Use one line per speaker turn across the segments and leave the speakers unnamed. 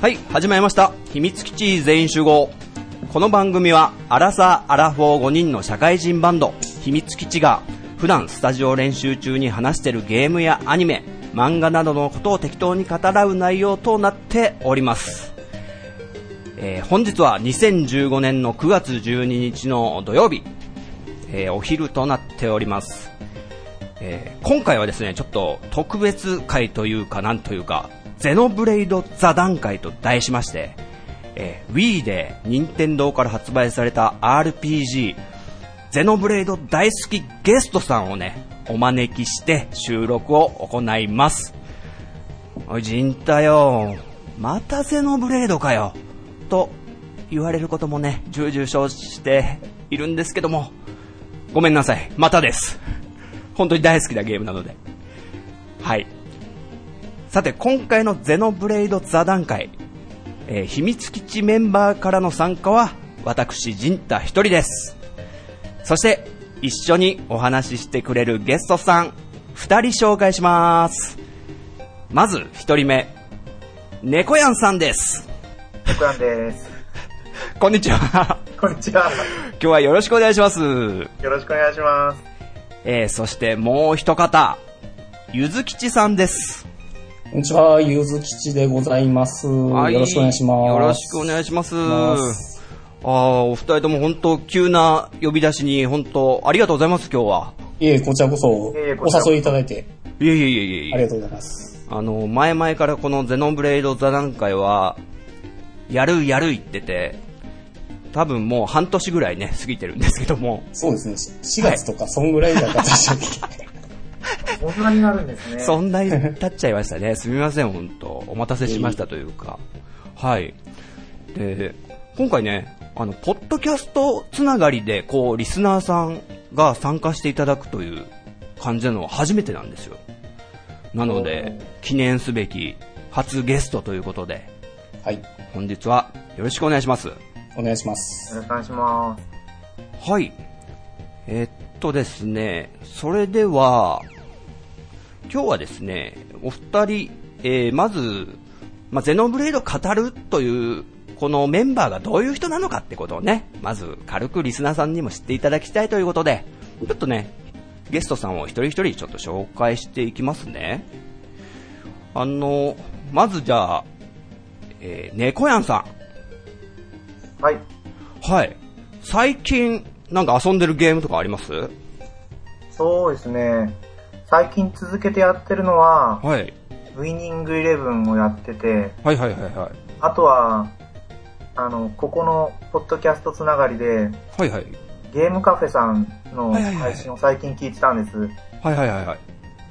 はい、始まりました。秘密基地全員集合。この番組は、アラサー・アラフォー5人の社会人バンド、秘密基地が、普段スタジオ練習中に話しているゲームやアニメ、漫画などのことを適当に語らう内容となっております。えー本日は2015年の9月12日の土曜日、えーお昼となっております。えー今回はですね、ちょっと特別会というか、なんというか、ゼノブレイド座談会と題しまして、えー Wii で任天堂から発売された RPG、ゼノブレイド大好きゲストさんをね、お招きして収録を行います。おい、ジンタよ。またゼノブレイドかよ。と言われることもね、重々承知しているんですけども、ごめんなさい。またです。本当に大好きなゲームなので。はい。さて、今回のゼノブレイド座談会、えー秘密基地メンバーからの参加は、私、ジンタ一人です。そして、一緒にお話ししてくれるゲストさん、二人紹介します。まず、一人目、猫やんさんです。
僕なんです。
こんにちは。
こんにちは。
今日はよろしくお願いします。
よろしくお願いします。
えー、そしてもう一方、ゆずきちさんです。
こんにちは、ゆずきちでございます。
はい
よろしくお願いします。
よろしくお願いします。
ます
ああ、お二人とも本当急な呼び出しに本当ありがとうございます、今日は。
いえ、こちらこそ、
いえいえこちらこそ
お誘いいただいて、
いえいえいえいえいえ。
ありがとうございます。
あの、前々からこのゼノンブレイド座談会は、やるやる言ってて、多分もう半年ぐらいね、過ぎてるんですけども、
そうですね、4月とか、そんぐらいだったでしたっけ、
そんなになるんですね。
そんなに経っちゃいましたね。すみません、本当お待たせしましたというか。はい。で、今回ね、あの、ポッドキャストつながりで、こう、リスナーさんが参加していただくという感じなのは初めてなんですよ。なので、記念すべき初ゲストということで、
はい、
本日はよろしくお願いします。
お願いします。
よろしくお願いします。
はい。えっとですね、それでは、今日はですね、お二人、えーまず、まあ、ゼノブレイドを語るという、このメンバーがどういう人なのかってことをね、まず軽くリスナーさんにも知っていただきたいということで、ちょっとね、ゲストさんを一人一人ちょっと紹介していきますね。あの、まずじゃあ、えー、猫やんさん。
はい。
はい。最近、なんか遊んでるゲームとかあります？
そうですね。最近続けてやってるのは、
はい。
ウィニングイレブンをやってて、
はいはいはいはい。
あとは、あの、ここのポッドキャストつながりで、
はいはい。
ゲームカフェさんの配信を最近聞いてたんです。
はいはいはいはい。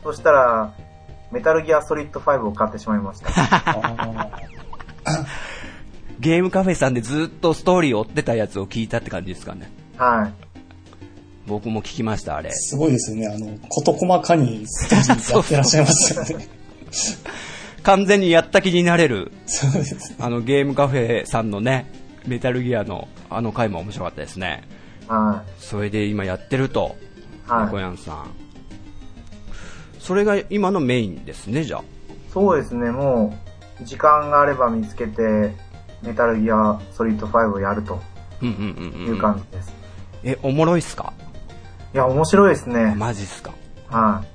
そしたら、メタルギアソリッド5を買ってしまいました。
あ
ゲームカフェさんでずっとストーリーを追ってたやつを聞いたって感じですかね。
はい。
僕も聞きました、あれ
ー。すごいですよね、あの、事細かにストーリーやってらっしゃいますよね。
完全にやった気になれる、
そうです。
あのゲームカフェさんのね、メタルギアのあの回も面白かったですね。
は
それで今やってると、
い。はい。
猫やんさん。それが今のメインですね、じゃあ。
そうですね、もう、時間があれば見つけて、メタルギアソリッド5をやると
うんうんうん、
いううん感じです。
え、おもろいっすか？
いや、面白いですね。
マジっすか
はい。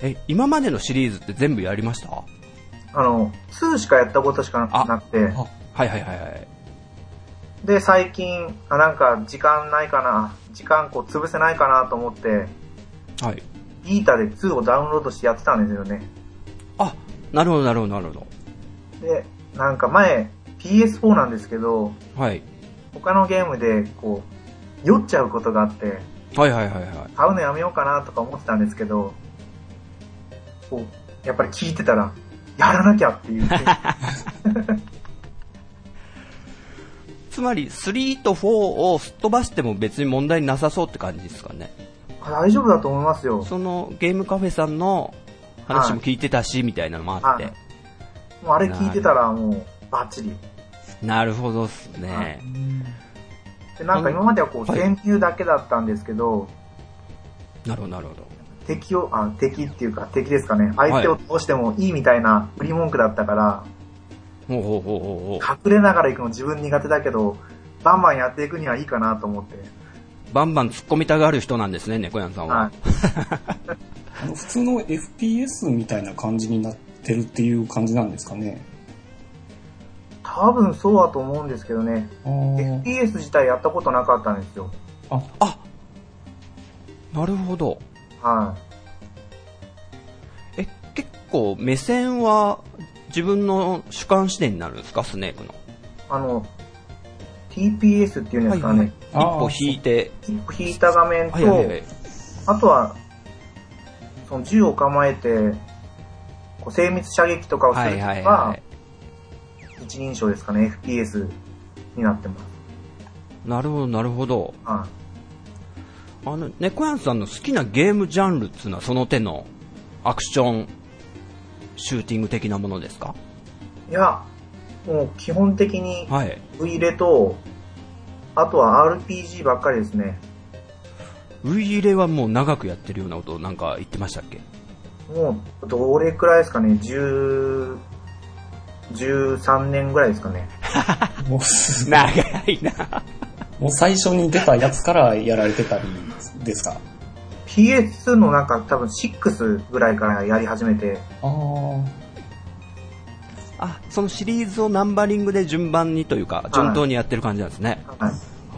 え、今までのシリーズって全部やりました？は
あの、2しかやったことしか
あ
なくて、
いはいはいはい。
で、最近、あ、なんか時間ないかな、時間こう潰せないかなと思って、
はい。
イータで2をダウンロードしてやってたんですよね。
あ、なるほどなるほどなるほ
で、なんか前、PS4 なんですけど、
ど。はい。
他のゲームで、こう、酔っちゃうことがあって、
はいはいはいはい。
買うのやめようかなとか思ってたんですけど、こう、やっぱり聞いてたら、やらなきゃっていう。
つまり、3と4をすっ飛ばしても別に問題なさそうって感じですかね。
あ大丈夫だと思いますよ。
そのゲームカフェさんの話も聞いてたし、みたいなのもあって。
はいもうあれ聞いてたらもう、バッチリ。
なるほどっすね。
で、なんか今まではこう、
はい
潜入だけだったんですけど、
なるほどなるほど。
敵を、あ、敵っていうか敵ですかね。相手を倒してもいいみたいな売り文句だったから、
ほうほうほうほうほう。
隠れながら行くの自分苦手だけど、バンバンやっていくにはいいかなと思って。
バンバン突っ込みたがる人なんですね、猫やんさんは。
はい。
あの普通の FPS みたいな感じになってるっていう感じなんですかね。
多分そうだと思うんですけどね。FPS 自体やったことなかったんですよ。
あ、
あなるほど。
は
え、結構目線は自分の主観視点になるんですか、スネークの。
い。あの、TPS っていうんですかね。
あー
一歩引いて、
一歩引いた画面と、
はいはいはい。
あとは、その銃を構えて、こう精密射撃とかをする
はい
ときは、
はいはい。
一人称ですかね、FPS になってます。
なるほど、なるほど。
は
あの、猫やんさんの好きなゲームジャンルっていうのはその手のアクション、シューティング的なものですか？
い。いや、もう基本的に
はい。
V レと、あとは RPG ばっかりですね。
ウイイレはもう長くやってるようなことをなんか言ってましたっけ？
もう、どれくらいですかね、10、13年ぐらいですかね。
もうす
長いな。
もう最初に出たやつからやられてたりですか
？PS のなんか多分6ぐらいからやり始めて、
ああ、
あ、そのシリーズをナンバリングで順番にというか、順当にやってる感じなんですね。
は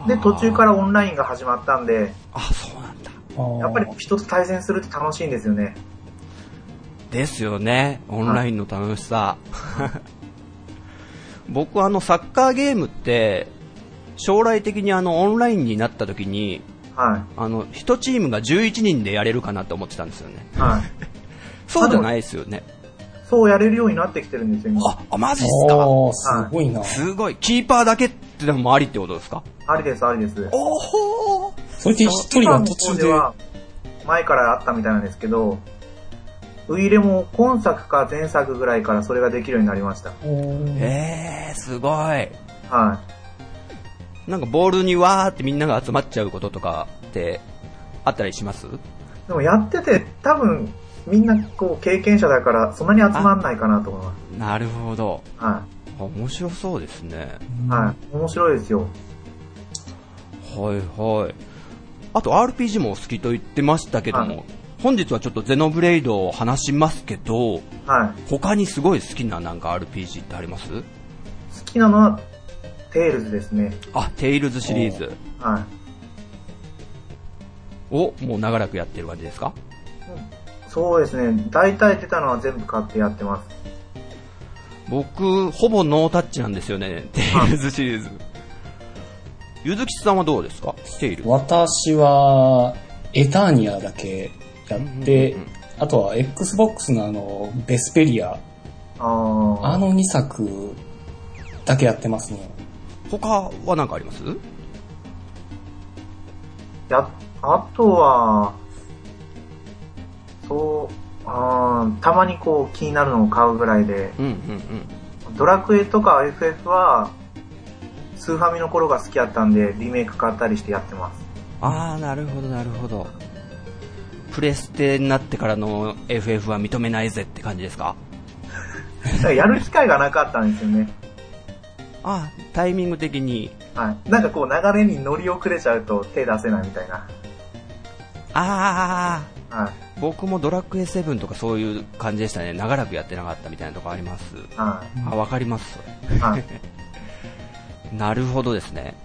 い。で、途中からオンラインが始まったんで、
あ、そうなんだ。
やっぱり人と対戦するって楽しいんですよね。
ですよね。オンラインの楽しさ。僕はあのサッカーゲームって、将来的にあのオンラインになった時に、
は
あの、一チームが11人でやれるかなと思ってたんですよね。
い。はい。
そうじゃないですよね。
そうやれるようになってきてるんですよ、今。
あ、あマジっすか？
すごいな。
すごい。キーパーだけってのもありってことですか？
ありです、ありです。
おほー
それで一人は途中で、
前からあったみたいなんですけど、ウイレも今作か前作ぐらいからそれができるようになりました。
えー、すごい。
は
なんかボールにわーってみんなが集まっちゃうこととかってあったりします？
い。でもやってて多分みんなこう経験者だからそんなに集まんないかなと思いま
なるほど。
す。は
面白そうですね。
い。はい。面白いですよ。
はいはい。あと RPG もお好きと言ってましたけども、
はい
本日はちょっとゼノブレイドを話しますけど、
はい。
他にすごい好きななんか RPG ってあります？
好きなのはテイルズですね。
あ、テイルズシリーズ
はい。
をもう長らくやってる感じですか？
そうですね。大体出たのは全部買ってやってます。
僕、ほぼノータッチなんですよね、テイルズシリーズ。ゆずきさんはどうですか？テイルズ。
私は、エターニアだけやって
うんうんうん、
あとは Xbox のあの、ベスペリア、
あー
あの2作だけやってますね。
他は何かあります？
や、あとは、そう、あーたまにこう気になるのを買うぐらいで、
うんうんうん。
ドラクエとか FF は、スーファミの頃が好きやったんで、リメイク買ったりしてやってます。
あー、なるほどなるほど。プレステになってからの FF は認めないぜって感じですか？
やる機会がなかったんですよね。
あー、タイミング的に。
はい。なんかこう流れに乗り遅れちゃうと手出せないみたいな。
あ
はい。
ー、僕もドラクエ7とかそういう感じでしたね。長らくやってなかったみたいなとこあります。
は
あ、わかります、それ。
い。はい。
なるほどですね。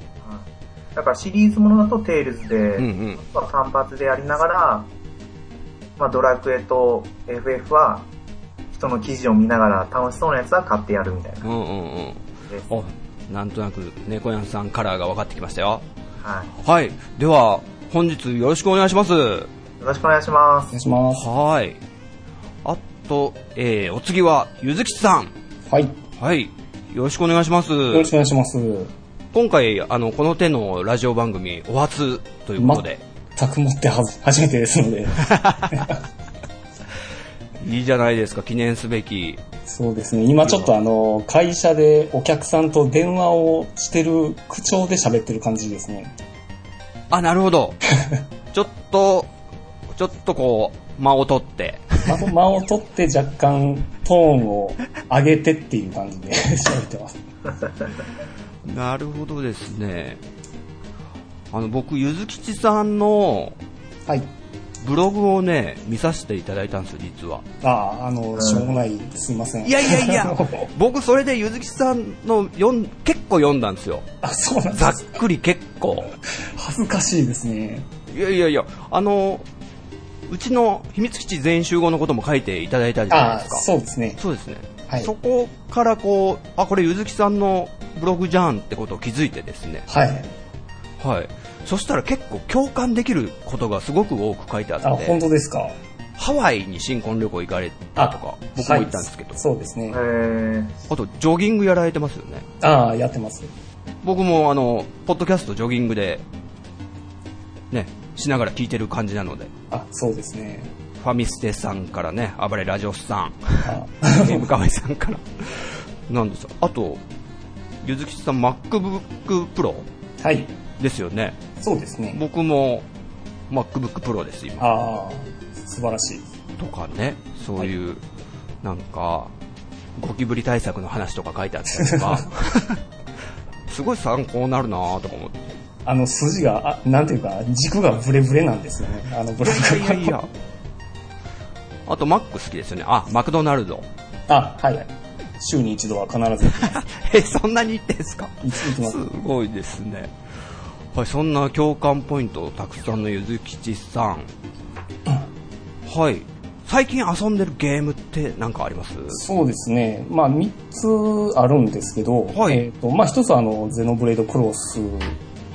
だからシリーズものだとテイルズで、
うんうん。
まあ、単発でやりながら、まあ、ドラクエと FF は人の記事を見ながら楽しそうなやつは買ってやるみたいな
うんうんうん。お、なんとなく猫やんさんカラーが分かってきましたよ。
はい。
はい。では、本日よろしくお願いします。
よろしくお願いします
お願い。します。
はい。あと、えー、お次は、ゆずきさん。
はい。よ
はい。よろしくお願いします。
ろしくお願いします。
今回、あの、この手のラジオ番組、お初ということで、
全くもってはず初めてですので。
いいじゃないですか、記念すべき。
そうですね。今ちょっとあの、会社でお客さんと電話をしてる口調で喋ってる感じですね。
あ、なるほど。ちょっと、ちょっとこう、間を取って。
間間を取って若干トーンを上げてっていう感じで 喋ってます。
なるほどですね。あの、僕、ゆずきちさんの
はい。
ブログをね、見させていただいたんですよ、実は。
ああ、あの、しょうもない、すいません。
いやいやいや、僕、それでゆずきちさんの読ん、結構読んだんですよ。
あ、そうなん
ざっ
です。
くり結構。
恥ずかしいですね。
いやいやいや、あの、うちの秘密基地全員集合のことも書いていただいたじゃない
あ
ですか。
そうですね。
そうですね。
はい
そこからこう、あ、これゆずきさんのブログじゃんってことを気づいてですね。
はい。
はい。そしたら結構共感できることがすごく多く書いてあ
あ、
って、
本当ですか？
ハワイに新婚旅行行かれたとか、僕も行ったんですけど、
はいそうですね
あとジョギングやられてますよね。
ああ、やってます。
僕もあの、ポッドキャストジョギングで、ね、しながら聞いてる感じなので、
あ、そうですね。
ファミステさんからね、暴れラジオスさん、
あ
ゲームカワイさんから、なんですよ。あと、ゆずきちさん MacBook Pro
はい。
ですよね。
そうですね。
僕も MacBook Pro です、今。
ああ、素晴らしい。
とかね、そういう、なんか、ゴキブリ対策の話とか書いてあったりとか、すごい参考になるなぁとか思って。
あの筋が、あなんていうか、軸がブレブレなんですよね。あのブログ
いやいや。あと、マック好きですよね。あ、マクドナルド。
あ、はい。週に一度は必ず
え、そんなに言ってんすか？
す。
ごいですね。はい、そんな共感ポイントたくさんのゆずきちさん。はい。最近遊んでるゲームって何かあります？
そうですね。まあ、3つあるんですけど、
はい
えっ、と、まあ、1つはあの、ゼノブレードクロス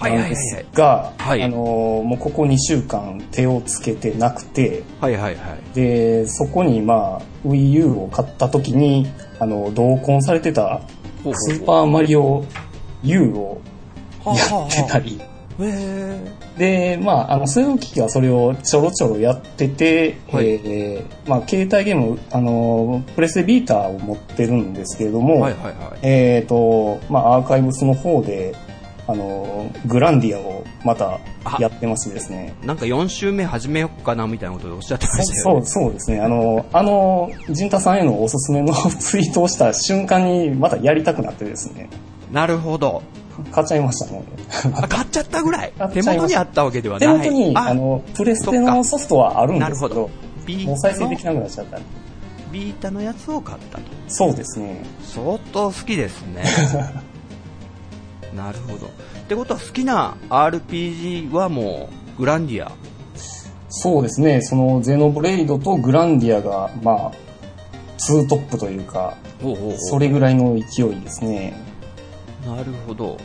なんですが、
はいはいはいはい
あの、もうここ2週間手をつけてなくて、
はいはいはい。
で、そこにまあ、Wii U を買った時に、あの、同梱されてた、スーパーマリオ U を
はあ
や
はあ
ってたり、で、まあ、あの、末置きはそれをちょろちょろやってて、
はい
えーまあ、携帯ゲーム、あの、プレステビーターを持ってるんですけれども、
はいはいはい。
えっ、と、まあ、アーカイブスの方で、あの、グランディアをまたやってましてですね。
なんか4週目始めよっかなみたいなことをおっしゃってま
そ
したよね。
そう、そうですね。あの、あの、ジンタさんへのおすすめの ツイートをした瞬間にまたやりたくなってですね、
なるほど。
買っちゃいましたね。
あ、買っちゃったぐらい？手元にあったわけでは
手
ない。
元に、あの、プレステのソフトはあるんですけど
なるほど、
もう再生できなくなっちゃった。
ビータのやつを買ったと。
そうですね。
相当好きですね。なるほど。ってことは好きな RPG はもうグランディア？
そうですね。そのゼノブレイドとグランディアが、まあ、ツートップというか、それぐらいの勢いですね。
なるほど。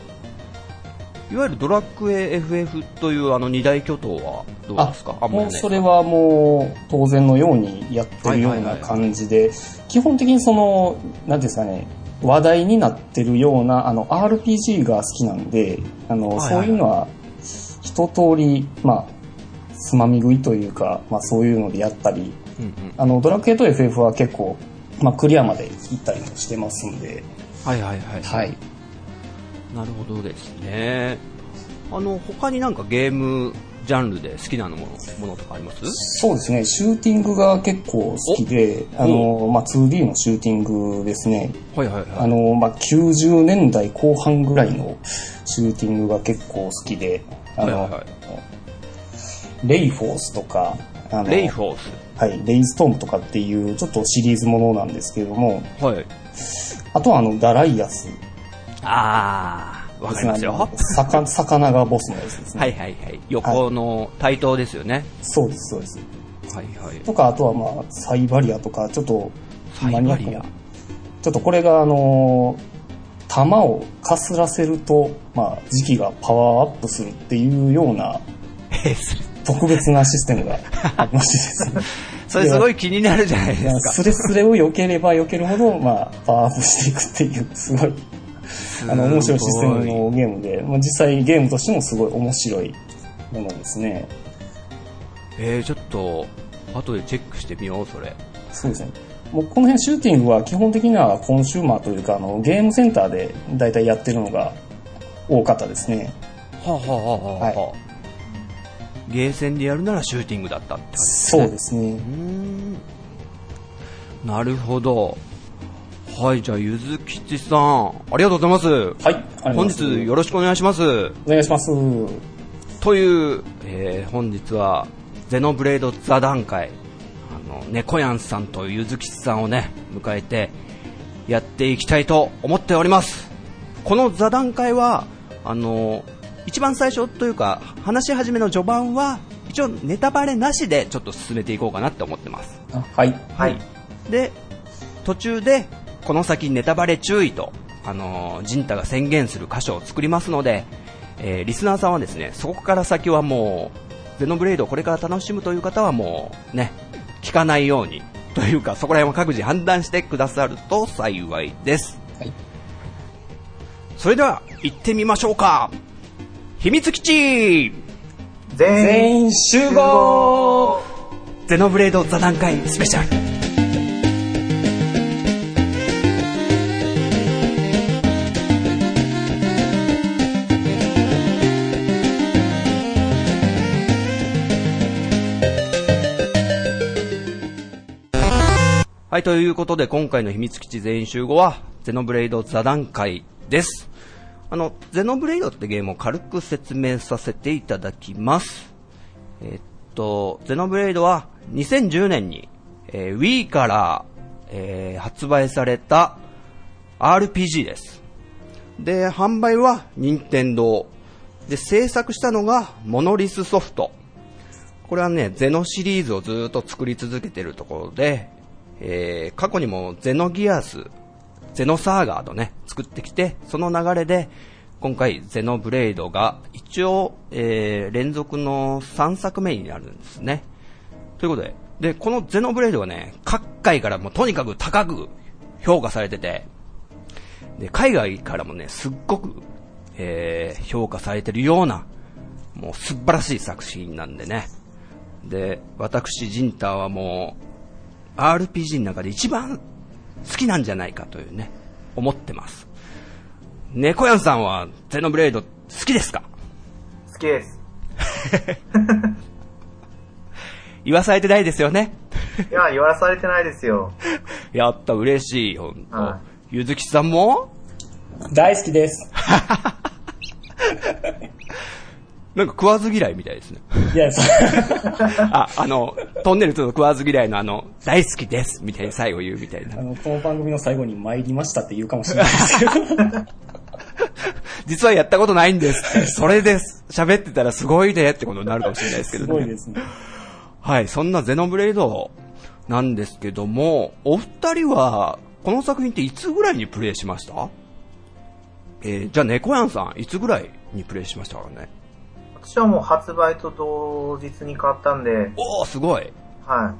いわゆるドラクエ FF というあの二大巨頭はどうですか？
もうそれはもう当然のようにやってるような感じで、基本的にその、なんていうんですかね、話題になってるような、あの、RPG が好きなんで、あの、
はいはい
そういうのは、一通り、まあ、つまみ食いというか、まあそういうのでやったり、
うんうん。
あの、ドラクエと FF は結構、まあクリアまで行ったりもしてますんで、
はいはいはい。
はい。
なるほどですね。あの、他になんかゲームジャンルで好きなのものものとかあります？
そうですね、シューティングが結構好きで、あの、まあ 2D のシューティングですね。
はいはいはい。
あの、まあ、90年代後半ぐらいのシューティングが結構好きで、あの、
はいはいはい
レイフォースとか、あの
レイフォース？
はい、レイストームとかっていうちょっとシリーズものなんですけれども、
はい。
あとはあの、ダライアス
あー、わかりますよ。
魚魚がボスのやつですね。
はいはいはい。横の対等ですよね。
そうです、そうです。
はいはい。
とか、あとはまあ、サイバリアとか、ちょっと、マニアックなちょっとこれがあの、弾をかすらせると、まあ、時期がパワーアップするっていうような特別なシステムがありましてですね。
それすごい気になるじゃないですか。
スレスレを避ければ避けるほど、まあ、パワーアップしていくっていう、すごい、あの、面白いシステムのゲームで、まあ、実際ゲームとしてもすごい面白いものですね。
えー、ちょっと、後でチェックしてみよう、それ。
そうですね。もうこの辺シューティングは基本的にはコンシューマーというか、あの、ゲームセンターで大体やってるのが多かったですね。
はあ、はあはあはあはあゲーセンでやるならシューティングだったって感じですね。
そうですね
うー。ん。なるほど。はい、じゃあ、ゆずきちさん、ありがとうございます。
はい。
本日よろしくお願いします。
お願いします。
という、えー本日は、ゼノブレード座談会、あの、猫やんさんとゆずきちさんをね、迎えて、やっていきたいと思っております。この座談会は、あの、一番最初というか、話し始めの序盤は、一応ネタバレなしでちょっと進めていこうかなって思ってます。
あはい。
はい。
で、途中で、この先ネタバレ注意と、あのー、ジンタが宣言する箇所を作りますので、えーリスナーさんはですね、そこから先はもう、ゼノブレイドをこれから楽しむという方はもう、ね、聞かないように、というか、そこら辺は各自判断してくださると幸いです。
はい。
それでは、行ってみましょうか秘密基地
全員
全員集合
ゼノブレード座談会スペシャルはい、ということで今回の秘密基地全員集合はゼノブレイド座談会です。あの、ゼノブレイドってゲームを軽く説明させていただきます。えっと、ゼノブレイドは2010年に、えー Wii から、えー発売された RPG です。で、販売は任天堂で、制作したのがモノリスソフト。これはね、ゼノシリーズをずっと作り続けてるところで、えー過去にもゼノギアス、ゼノサーガーとね、作ってきて、その流れで、今回ゼノブレイドが一応、えー連続の3作目になるんですね。ということで、で、このゼノブレイドがね、各界からもとにかく高く評価されてて、で、海外からもね、すっごく、えー評価されてるような、もう素晴らしい作品なんでね。で、私、ジンターはもう、RPG の中で一番好きなんじゃないかというね、思ってます。猫やんさんは、ゼノブレイド好きですか？
好きです。
言わされてないですよね？
いや、言わされてないですよ。
やった、嬉しい、ほんと
は。
ゆずきさんも？
大好きです。
なんか食わず嫌いみたいですね。
いや、そ
あ、あの、トンネルと食わず嫌いのあの、大好きですみたいに最後言うみたいな
あ。の、この番組の最後に参りましたって言うかもしれないですけど。
実はやったことないんですって。それです。喋ってたらすごいねってことになるかもしれないですけどね。
すごいですね。
はい、そんなゼノブレイドなんですけども、お二人は、この作品っていつぐらいにプレイしました？えー、じゃあ猫やんさん、いつぐらいにプレイしましたかね？
私はもう発売と同日に買ったんで、
おー、すごい。
は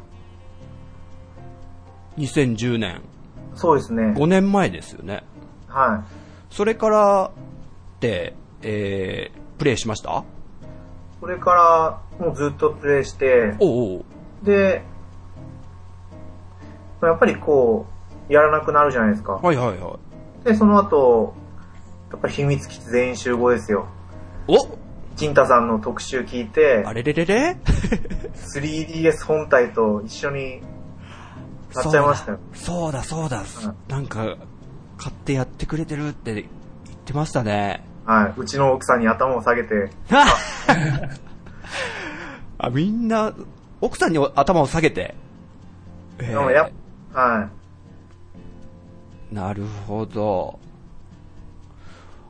2010年。
い。そうですね。
5年前ですよね。
は
それからって、えー、プレイしました？
い。それから、もうずっとプレイして、
おうおう
で、やっぱりこう、やらなくなるじゃないですか。
はいはいは
で、その後、やっぱり秘密基地全員集合ですよ。
い。お
金太さんの特集聞いて
あ、れれれれ？
3DS 本体と一緒になっちゃいましたよ。
そうだそうだ。
うん
なんか、買ってやってくれてるって言ってましたね。
はい。うちの奥さんに頭を下げて、
あ、みんな、奥さんに頭を下げて？え
でもやは
なるほど。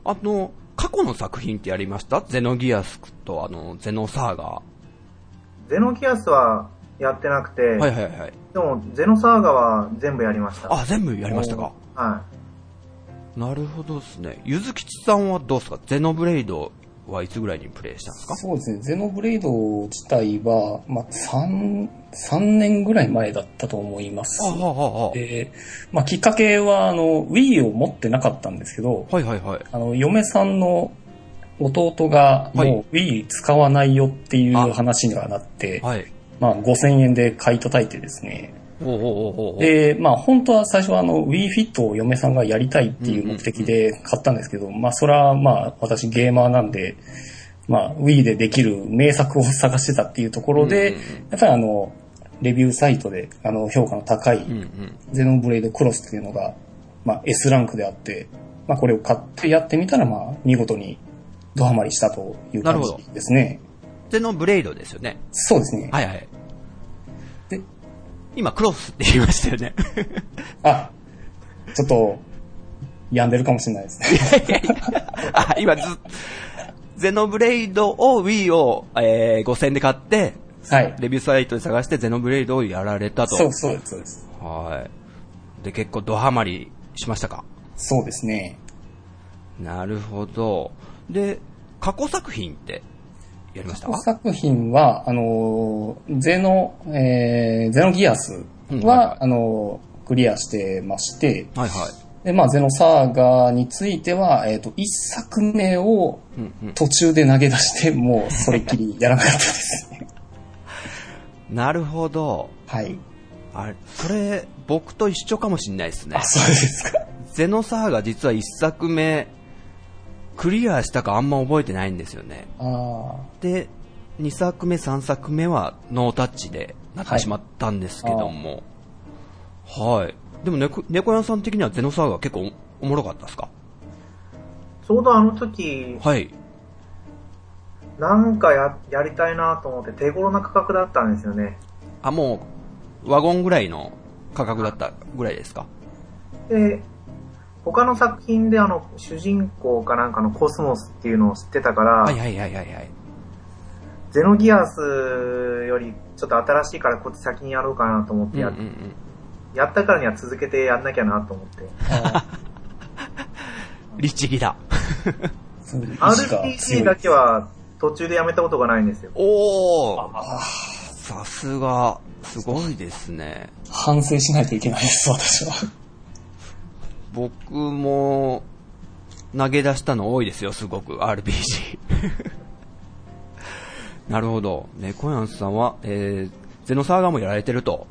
あの、過去の作品ってやりました？ゼノギアスとあの、ゼノサーガ
い。ゼノギアスはやってなくて、
ー。はいはいはい。
でもゼノサーガは全部やりました。
あ、全部やりましたか？
は
なるほどですね。ゆずきちさんはどうですか？ゼノブレイドはい。つぐらい。にプレイしたんですか
そうですね。ゼノブレイド自体は、まあ、3、3年ぐらい。前だったと思い。ます。
あははは
で、まあ、きっかけは、あの、Wii を持ってなかったんですけど、
はい。はい。はい。
あの、嫁さんの弟が、もう Wii 使わない。よってい。う話にはなって、
はい。
まあ、5000円で買い。叩い。てですね。で、まあ、本当は最初はあの、Wii Fit を嫁さんがやりたいっていう目的で買ったんですけど、まあ、それはまあ、私ゲーマーなんで、まあ、Wii でできる名作を探してたっていうところで、やっぱりあの、レビューサイトで、あの、評価の高い。ゼノブレイドクロスっていうのが、まあ、S ランクであって、まあ、これを買ってやってみたら、まあ、見事にドハマりしたという感じですね。
ゼノブレイドですよね。
そうですね。
はいはい。
で、
今、クロスって言いましたよね。
あ、ちょっと、病んでるかもしれないですね。
あ、今ず、ゼノブレイドを Wii を、えー、5000で買って、
はい。
レビューサイトで探してゼノブレイドをやられたと。
そう、そうです、そうです。
はい。で、結構ドハマりしましたか？
そうですね。
なるほど。で、過去作品ってやりました？
作品は、あのー、ゼノ、えー、ゼノギアスは、
うんはいはい
あのー、クリアしてまして、
はいはい。
で、まあ、ゼノサーガについては、えっ、と、一作目を
うんうん。
途中で投げ出して、もうそれっきりやらなかったですね。
なるほど。
はい。
あれ、それ、僕と一緒かもしんないですね
あ、。そうですか。
ゼノサーが実は一作目、クリアしたかあんま覚えてないんですよね。
あ
で、2作目、3作目はノータッチでなってしまったんですけども。はい。でもね、猫屋さん的にはゼノサーが結構おおもろかったですか？
ちょうどあの時、
はい。
なんかや、やりたいなと思って手頃な価格だったんですよね。
あ、もう、ワゴンぐらいの価格だったぐらいですか？
で、他の作品であの、主人公かなんかのコスモスっていうのを知ってたから、
はいはいはいはいはい。
ゼノギアスよりちょっと新しいからこっち先にやろうかなと思ってや,、
うんうんうん。
やったからには続けてやんなきゃなと思って。
律儀だ。
RPG
い
だけは途中でやめたことがないんですよ。
おー
あ
さすが、すごいですね。
反省しないといけないです、私は。
僕も、投げ出したの多いですよ、すごく、RPG。なるほど。ね、コヤンさんは、えー、ゼノサーガーもやられてると。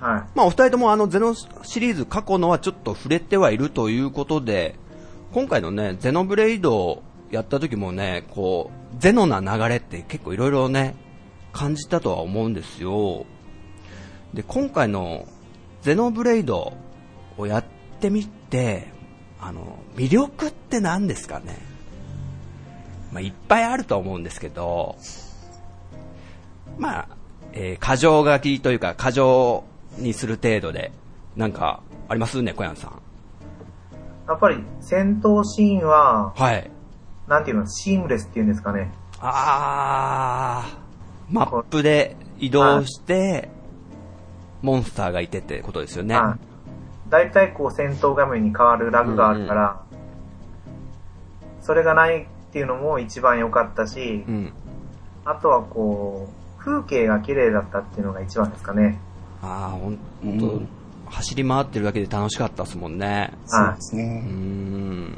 はい。
まあ、お二人ともあの、ゼノシリーズ過去のはちょっと触れてはいるということで、今回のね、ゼノブレイドをやった時もね、こう、ゼノな流れって結構いろいろね、感じたとは思うんですよ。で、今回のゼノブレイドをやってみて、あの、魅力って何ですかね？まあ、いっぱいあると思うんですけど、まあ、えー、過剰書きというか、過剰にする程度で、なんか、ありますね、小山さん。
やっぱり戦闘シーンは、
はい。
なんていうの、シームレスっていうんですかね。
あー、マップで移動して、モンスターがいてってことですよね。
はい。大体こう戦闘画面に変わるラグがあるから、それがないっていうのも一番良かったし
う、ん。
あとはこう、風景が綺麗だったっていうのが一番ですかね。
あー、ほん
うん
と、走り回ってるだけで楽しかったですもんね。
そうですね。
ん。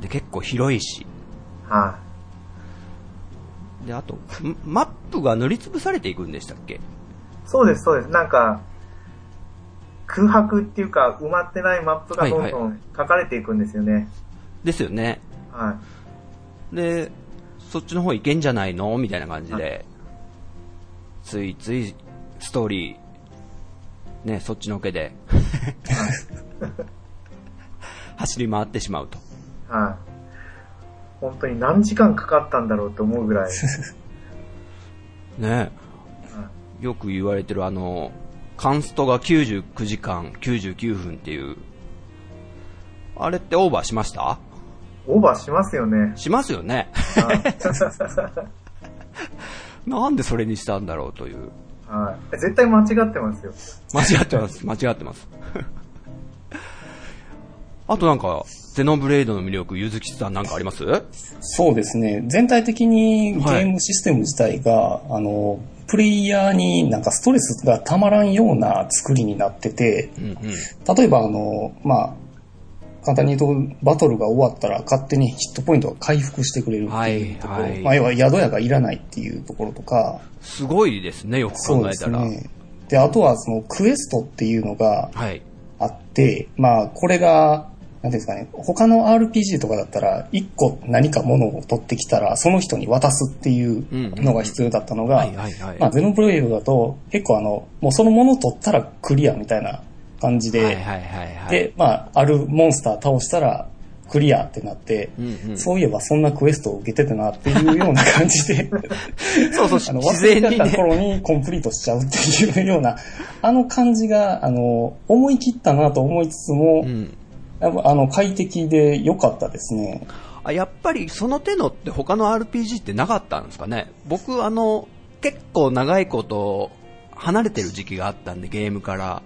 で、結構広いし。
は
で、あと、んマップが塗りつぶされていくんでしたっけ？
い。そうです、そうです。なんか、空白っていうか埋まってないマップがどんどん書かれていくんですよね。
ですよね。
はい。
で、そっちの方行けんじゃないの？みたいな感じで、ついついストーリー、ね、そっちのけで、走り回ってしまうと。
はい。本当に何時間かかったんだろうと思うぐらい。
ねよく言われてるあの、カンストが99時間99分っていう、あれってオーバーしました？
オーバーしますよね。
しますよね。
はい
なんでそれにしたんだろうという。
はい。絶対間違ってますよ。
間違ってます。間違ってます。あとなんか、ゼノブレイドの魅力、ゆずきさんなんかあります？
そうですね。全体的にゲ
はい
ームシステム自体が、あの、プレイヤーになんかストレスがたまらんような作りになってて、
うんうん。
例えばあの、まあ、簡単に言うと、バトルが終わったら勝手にヒットポイントが回復してくれるっていうところ、
はいはい
まあ、要は宿屋がいらないっていうところとか、
すごいですね、よく
そうで
考えたら。
すね。で、あとはそのクエストっていうのが
はい。
あって、まあ、これが、なんていうんですかね、他の RPG とかだったら、一個何かものを取ってきたら、その人に渡すっていうのが必要だったのが。まあ、ゼノブレイドだと、結構あの、もうそのものを取ったらクリアみたいな感じで。で、まあ、あるモンスター倒したら、クリアってなって、
うんうん
そういえばそんなクエストを受けてたなっていうような感じで、
そうそう、
あの、
自
忘れてた。頃にコンプリートしちゃうっていうような、あの感じが、あの、思い切ったなと思いつつも、
うん。
やっぱあの、快適で良かったですね。
あやっぱりその手のって他の RPG ってなかったんですかね？僕あの、結構長いこと離れてる時期があったんで、ゲームから。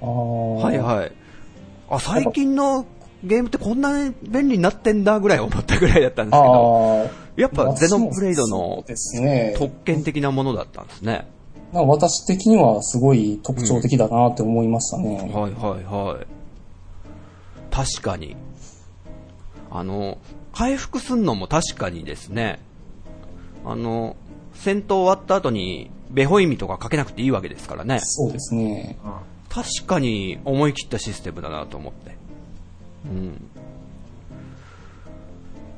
はいはい。あ、最近のゲームってこんなに便利になってんだぐらい思ったぐらいだったんですけど。やっぱゼノブレイド
そ
の。特権的なものだったんですね。
私的にはすごい特徴的だなって思いましたね。
はいはいはい。確かに。あの、回復すんのも確かにですね、あの、戦闘終わった後に、ベホイミとかかけなくていいわけですからね。
そうですね。
確かに思い切ったシステムだなと思って。うん。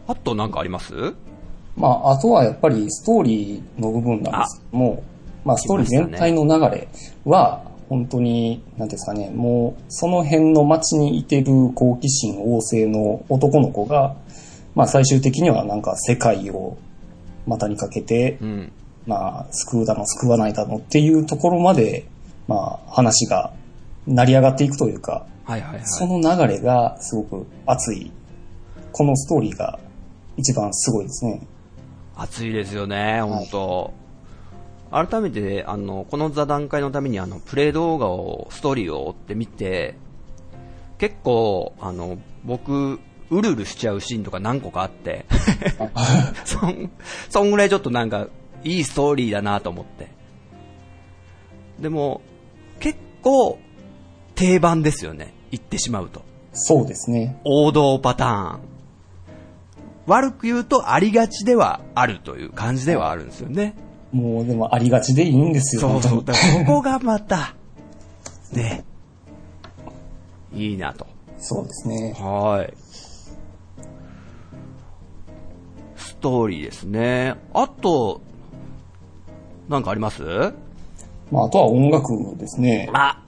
あとなんかあります？
まあ、あとはやっぱりストーリーの部分なんですけども、まあ、ストーリー全体の流れは、本当に、なんていうんですかね、もう、その辺の街にいてる好奇心旺盛の男の子が、まあ、最終的にはなんか世界を股にかけて、
うん。
まあ、救うだの救わないだのっていうところまで、まあ、話が成り上がっていくというか、
はいはいはい。
その流れがすごく熱い。このストーリーが一番すごいですね。
熱いですよね、本当、改めて、あの、この座談会のために、あの、プレイ動画を、ストーリーを追ってみて、結構、あの、僕、うるうるしちゃうシーンとか何個かあって、そん、そんぐらいちょっとなんか、いいストーリーだなと思って。でも、結構、定番ですよね、言ってしまうと。
そうですね。
王道パターン。悪く言うとありがちではあるという感じではあるんですよね。
もうでもありがちでいいんですよ、
そうそう。だからここがまた、ね、いいなと。
そうですね。
はい。ストーリーですね。あと、なんかあります？
まあ、あとは音楽ですね。
あ、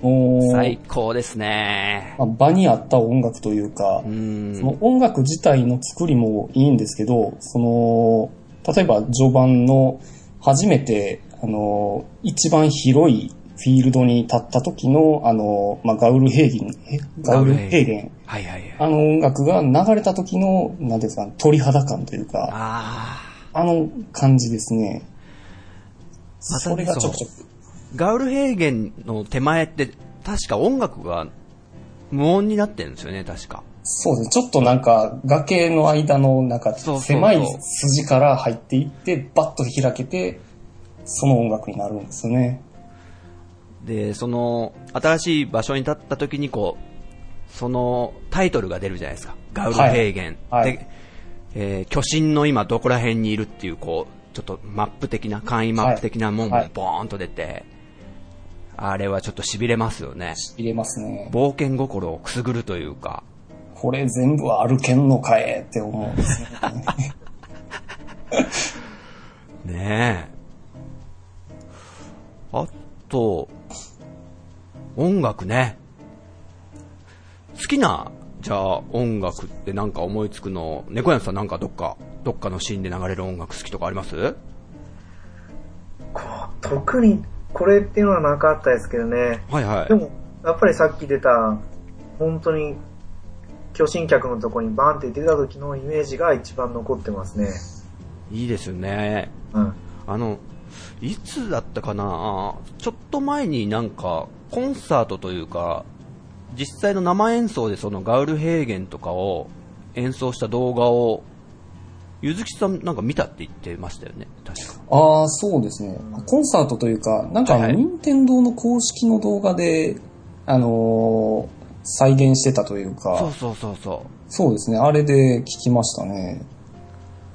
もう
最高ですね。
まあ場に合った音楽というか
う、ん。
その音楽自体の作りもいいんですけど、その、例えば序盤の初めて、あの、一番広いフィールドに立った時の、あの、まあ、ガウルヘーゲン、え？ガウルヘーゲン、
はいはいはい。
あの音楽が流れた時の、なんですかね、鳥肌感というか、
あ
あの感じですね。
またね
それがちょくちょく。
ーガウルヘーゲンの手前って、確か音楽が無音になってるんですよね、確か。
そうですね。ちょっとなんか、崖の間の、なんか、狭い筋から入っていって、バッと開けて、その音楽になるんですよね。
で、その、新しい場所に立った時にこう、そのタイトルが出るじゃないですか。ガウルヘーゲン。
はいはい
で、えー巨神の今どこら辺にいるっていう、こう、ちょっとマップ的な、簡易マップ的なもん
はい
がボーンと出て、あれはちょっと痺れますよね。
入れますね。
冒険心をくすぐるというか、
これ全部歩けんのかえって思うんですよね。
ねえ。あと、音楽ね。好きな、じゃあ音楽ってなんか思いつくの、猫屋さんなんかどっか、どっかのシーンで流れる音楽好きとかあります？
こう特にこれっていうのはなかったですけどね。
はいはい
で。も、やっぱりさっき出た、本当に、巨神客のとこにバンって出た時のイメージが一番残ってますね。
いいですよね。
うん。
あの、いつだったかな？ちょっと前になんか、コンサートというか、実際の生演奏でそのガウルヘーゲンとかを演奏した動画を、ゆずきさんなんか見たって言ってましたよね、確か。
ああ、そうですね。コンサートというか、なんか任天堂の公式の動画で、あのー再現してたというか、
そうそうそうそ
そうですね。あれで聞きましたね。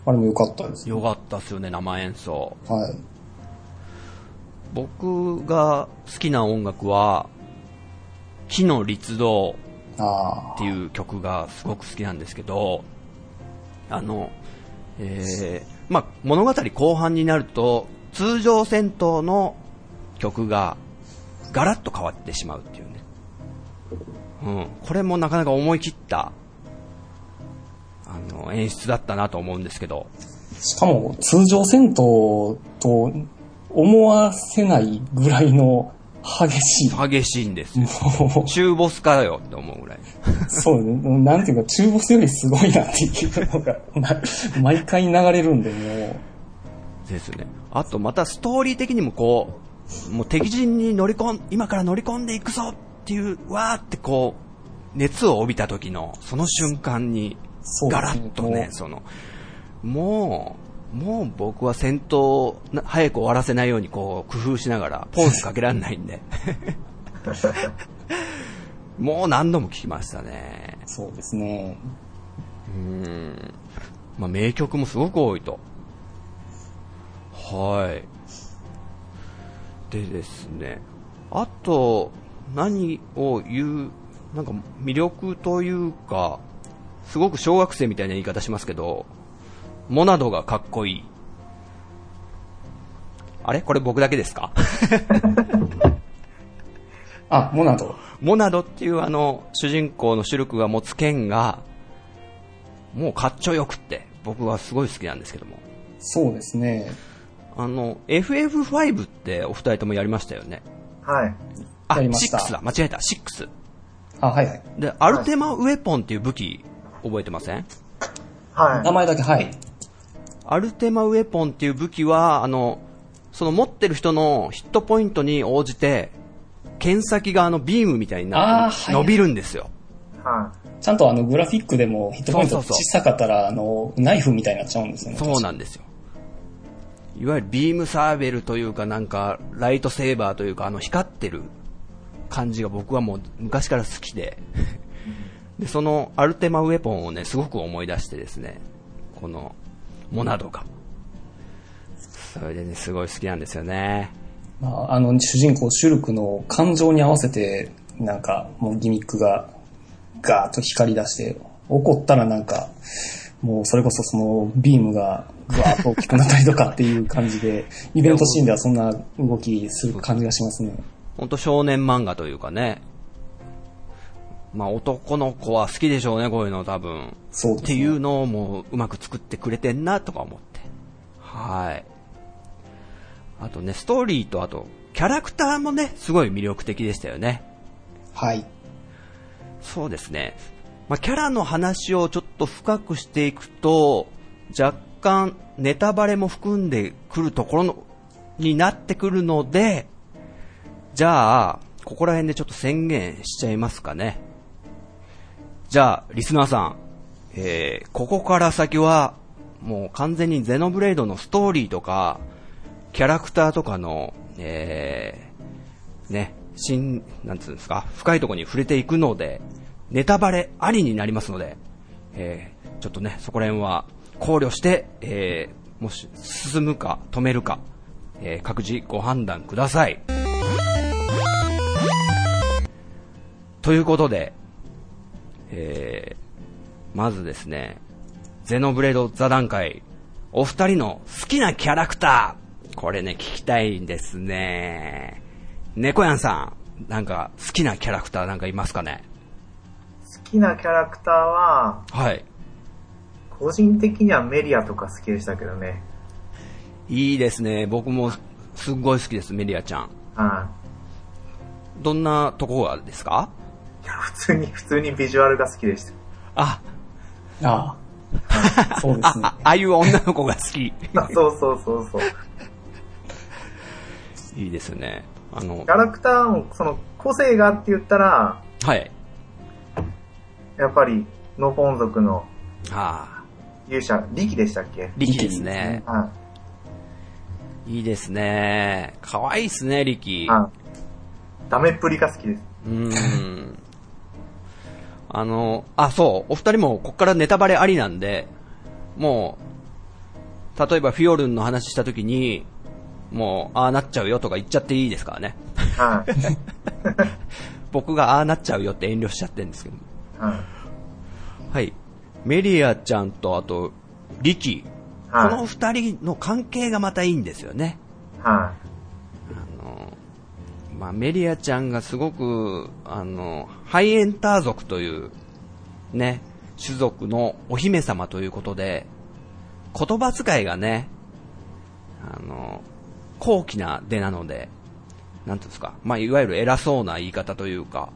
あれも良かったです
う。。よかったっすよね、生演奏。
はい。
僕が好きな音楽は、木の律動、
あ
っていう曲がすごく好きなんですけど、あの、えー、まあ、物語後半になると、通常戦闘の曲がガラッと変わってしまうっていうね。うん。これもなかなか思い切った、あの、演出だったなと思うんですけど、
しかも通常戦闘と思わせないぐらいの激しい。
激しいんですよ。中ボスかよって思うぐらい。
そうね。なんていうか、中ボスよりすごいなっていうのが、ま毎回流れるんで、も
ですね。あとまたストーリー的にもこう、もう敵陣に乗り込ん、今から乗り込んでいくぞっていう、わーってこう、熱を帯びた時の、その瞬間に、ガラッと
も
ね、その、もう、もう僕は戦闘早く終わらせないようにこう、工夫しながら、ポーズかけられないんで。もう何度も聞きましたね。
う、そうですね。
うん。まあ、名曲もすごく多いと。はい。でですね、あと、何を言う、なんか魅力というか、すごく小学生みたいな言い方しますけど、モナドがかっこいい。あれ？これ僕だけですか？
あ、モナド。
モナドっていうあの、主人公のシルクが持つ剣が、もうかっちょよくって、僕はすごい好きなんですけども。
そうですね。
あの、FF5 ってお二人ともやりましたよね？
はい。
あ、
やりました
6だ。間違えた。6。
あ、はいはい。
で、アルテマウェポンっていう武器、覚えてません？
はい。
名前だけ、はい。
アルテマウェポンっていう武器は、あの、その持ってる人のヒットポイントに応じて、剣先があのビームみたいになって伸びるんですよ。
は
ちゃんとあの、グラフィックでもヒットポイント
そうそうそう
小さかったら、あの、ナイフみたいになっちゃうんですよね。
そうなんですよ。いわゆるビームサーベルというかなんか、ライトセーバーというか、あの光ってる感じが僕はもう昔から好きで、で、そのアルテマウェポンをね、すごく思い出してですね、この、モナドが。それでね、すごい好きなんですよね。
まあ、あの、主人公シュルクの感情に合わせて、なんか、もうギミックがガーッと光り出して、怒ったらなんか、もうそれこそそのビームがぐわーっと大きくなったりとかっていう感じで、イベントシーンではそんな動きする感じがしますね。
ほんと少年漫画というかね、まあ男の子は好きでしょうね、こういうの多分。
そうね。
っていうのをもううまく作ってくれてんなとか思って。はい。あとね、ストーリーとあと、キャラクターもね、すごい魅力的でしたよね。
はい。
そうですね。まあ、キャラの話をちょっと深くしていくと、若干ネタバレも含んでくるところのになってくるので、じゃあ、ここら辺でちょっと宣言しちゃいますかね。じゃあ、リスナーさん、えー、ここから先は、もう完全にゼノブレイドのストーリーとか、キャラクターとかの、えー、ね、新、なんつうんですか、深いところに触れていくので、ネタバレありになりますので、えー、ちょっとね、そこら辺は考慮して、えー、もし進むか止めるか、えー、各自ご判断ください。ということで、えー、まずですね、ゼノブレード座談会、お二人の好きなキャラクター、これね、聞きたいんですね。猫やんさん、なんか好きなキャラクターなんかいますかね？
好きなキャラクターは、
はい。
個人的にはメリアとか好きでしたけどね。
いいですね。僕もすっごい好きです、メリアちゃん。
は
どんなとこがですか？
や、普通に、普通にビジュアルが好きでした。
あ、
ああ。そうですね。
あ、ああいう女の子が好き。
あそうそうそうそう。
いいですね。あの
キャ、ラクターも、その、個性がって言ったら、
はい。
やっぱり、ノポン族の
ああ、
勇者、リキでしたっけ？
リキですね。
はい
いですね。可愛いっすね、リキ
い。。はい。ダメっぷりが好きです。
うーん。あの、あ、そう、お二人もこっからネタバレありなんで、もう、例えばフィオルンの話した時に、もう、ああなっちゃうよとか言っちゃっていいですからね。
はい。
僕がああなっちゃうよって遠慮しちゃってるんですけど。
はい。
はい。メリアちゃんと、あと、リキ。
はい
この二人の関係がまたいいんですよね。
は
あの、まあ、メリアちゃんがすごく、あの、ハイエンター族という、ね、種族のお姫様ということで、言葉遣いがね、あの、高貴な出なので、なんていうんですか、まあ、いわゆる偉そうな言い方というか、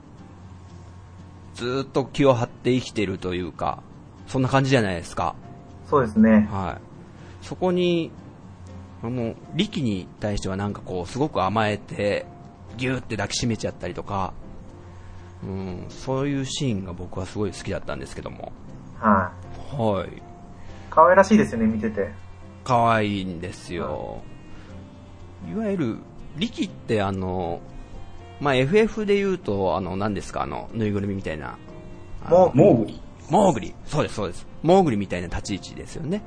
ずーっと気を張って生きてるというか、そんな感じじゃないですか。
い。そうですね。
はい。そこに、あの、力に対してはなんかこう、すごく甘えて、ギューって抱きしめちゃったりとか、うん、そういうシーンが僕はすごい好きだったんですけども。
は
はい。
い。可愛らしいですよね、見てて。
可愛いんですよ。いわゆる、力ってあの、まあ、FF で言うと、あの、何ですか、あの、ぬいぐるみみたいな。
モーグリ。
モーグリ。そうです、そうです。モーグリみたいな立ち位置ですよね。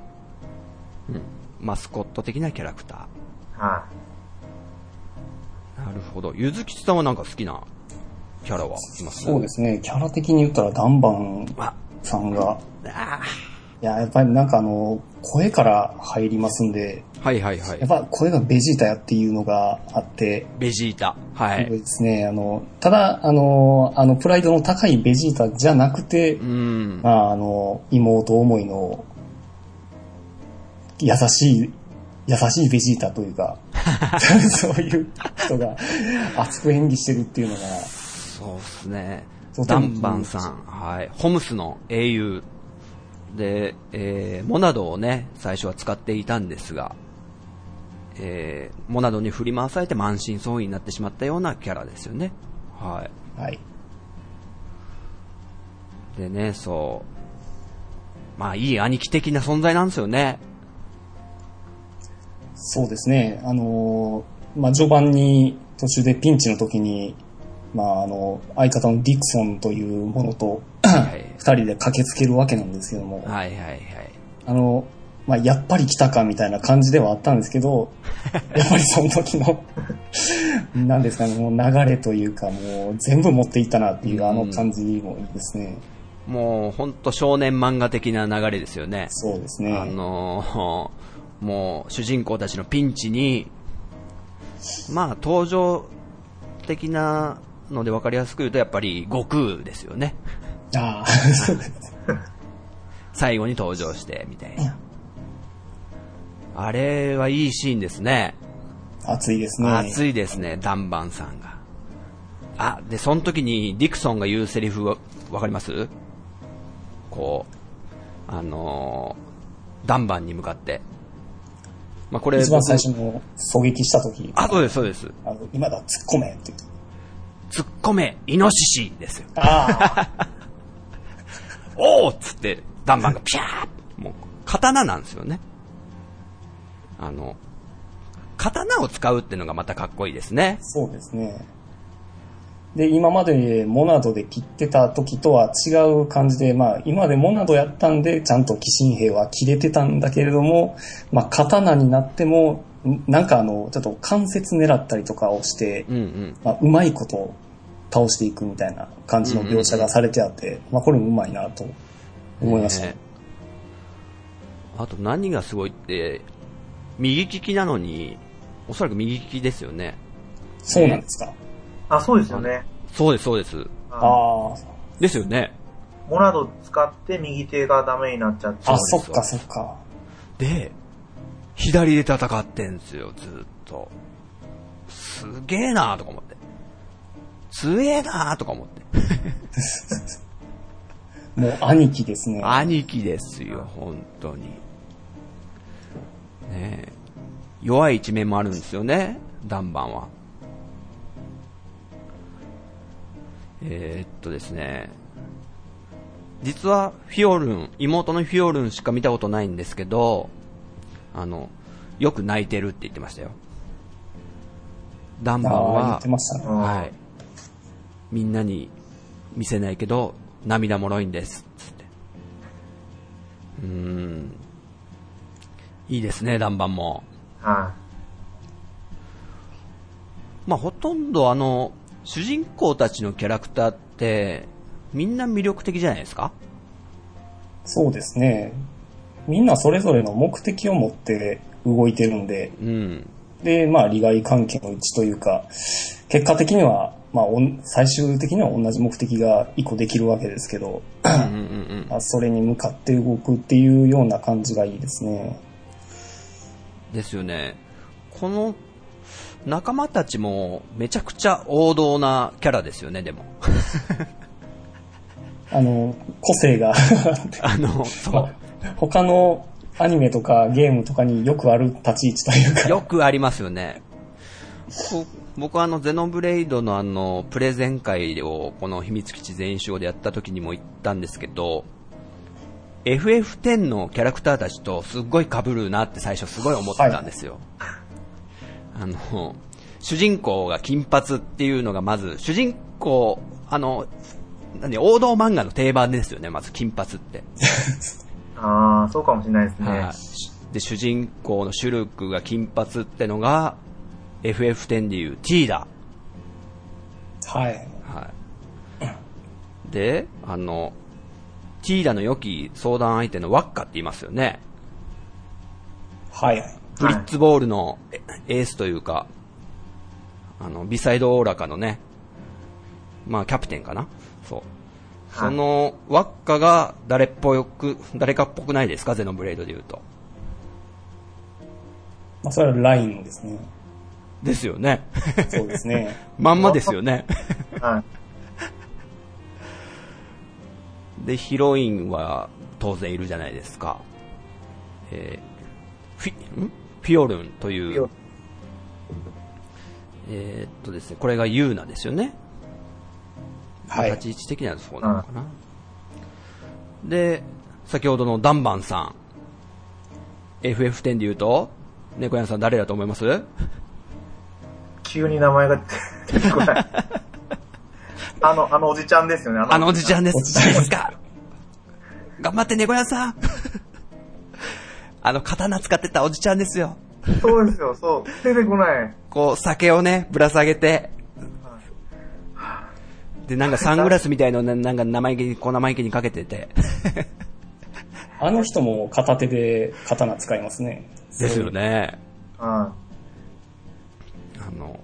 うん。マスコット的なキャラクタ
は
ー。なるほど。ゆずきちさんはなんか好きなキャラはいます？
そうですね。キャラ的に言ったらダンバン
あ、
さんが、
あ
いや、やっぱりなんかあの、声から入りますんで、
ーはいはいはい
やっ。ぱ声がベジータやっていうのがあって、
ベジータ。はい。
ですね、あの、ただ、あの、あの、プライドの高いベジータじゃなくて、
うん。
まあ、あの、妹思いの、優しい、優しいベジータというか、そういう人が熱く演技してるっていうのが、
そうですね。ダンバンさん。はい。ホムスの英雄。で、えー、モナドをね、最初は使っていたんですが、えー、モナドに振り回されて満身創痍になってしまったようなキャラですよね。はい。
はい。
でね、そう。まあ、いい兄貴的な存在なんですよね。
そうですね。あの、まあ、序盤に途中でピンチの時に、まあ、あの、相方のディクソンというものと、
はい。
二人で駆けつけるわけなんですけども、
はいはいはい。
あの、まあ、やっぱり来たかみたいな感じではあったんですけど、やっぱりその時の、なんですかね、もう流れというか、もう全部持っていったなっていうあの感じもいいですね。
もう、ほんと少年漫画的な流れですよね。
そうですね。
あのーもう主人公たちのピンチに、まあ登場的なので分かりやすく言うとやっぱり悟空ですよね。
ああ、そうです。
最後に登場してみたいな。あれはいいシーンですね。
熱いですね。
熱いですね、ダンバンさんが。あ、で、その時にディクソンが言うセリフわわかります？こう、あのーダンバンに向かって。まあ、これ
一番
僕
最初の狙撃した時、
あ、そうです、そうです。
あの今だ、突っ込めって言。
突っ込め、イノシシですよ。
ああ、
おーっつって、ダンバンがピャーもう、刀なんですよね。あの、刀を使うっていうのがまたかっこいいですね。
そうですね。で、今までモナドで切ってた時とは違う感じで、まあ今までモナドやったんで、ちゃんと鬼神兵は切れてたんだけれども、まあ刀になっても、んなんかあの、ちょっと関節狙ったりとかをして、
うんうん。
まあうまいこと倒していくみたいな感じの描写がされてあって、まあこれもうまいなと思いました。
ねあと何がすごいって、右利きなのに、おそらく右利きですよね。
そうなんですか。
あ、そうですよね。
そうです、そうです。
あ
あ
ですよね。
モナド使って右手がダメになっちゃって。
あ、あ、そっかそっか。
で、左で戦ってんですよ、ずっと。すげえなーとか思って。強えなーとか思って。
もう兄貴ですね。
兄貴ですよ、本当に。ねえ弱い一面もあるんですよね、ダンバンは。えーっとですね、実はフィオルン、妹のフィオルンしか見たことないんですけど、あの、よく泣いてるって言ってましたよ。ダンバンは。はい。みんなに見せないけど、涙もろいんです。つって。うーん。いいですね、ダンバンも。
は
まあ、ほとんどあの、主人公たちのキャラクターって、みんな魅力的じゃないですか？
そうですね。みんなそれぞれの目的を持って動いてるんで、
うん。
で、まあ、利害関係の一致というか、結果的には、まあ、最終的には同じ目的が一個できるわけですけど、あそれに向かって動くっていうような感じがいいですね。
ですよね。この仲間たちもめちゃくちゃ王道なキャラですよね、でも。
あの、個性が
あの、そ
他のアニメとかゲームとかによくある立ち位置という
う。
か、
よくありますよね。こ僕はあの、ゼノブレイドのあの、プレゼン会をこの秘密基地全員集合でやった時にも言ったんですけど、FF10 のキャラクターたちとすっごい被るなって最初すごい思ってたんですよ。あの、主人公が金髪っていうのがまず、主人公、あの、何、王道漫画の定番ですよね、まず金髪って。
ああ、そうかもしれないですね。
はい。で、主人公のシュルクが金髪ってのが、FF10 でいう T だ。
はい。
はい。で、あの、T ダの良き相談相手のワッカって言いますよね。
はい。
ブリッツボールのエエースというか、あの、ビサイドオーラカのね、まあ、キャプテンかなそう。その、ワッカが誰っぽく、誰かっぽくないですか？ゼノブレイドで言うと。
まあ、それはラインですね。
ですよね。
そうですね。
まんまですよね。
はい。
で、ヒロインは当然いるじゃないですか。えーフィ、ん？フィオルンというえーっとですね、これがユーナですよね。
はい
立ち位置的にはそうなのかな。で、先ほどのダンバンさん。FF10 で言うと、猫屋さん誰だと思います？
急に名前が出てこない。あの、あのおじちゃんですよね。
あのおじちゃん
で
です。誰 ですか頑張って猫屋さんあの刀使ってたおじちゃんですよ。
す。そうですよ、そう。出てこない。
こう、酒をね、ぶら下げて、で、なんかサングラスみたいのななんか生意気に、こう生意気にかけてて。
あの人も片手で刀使いますね。
ですよね。
うん。
あの、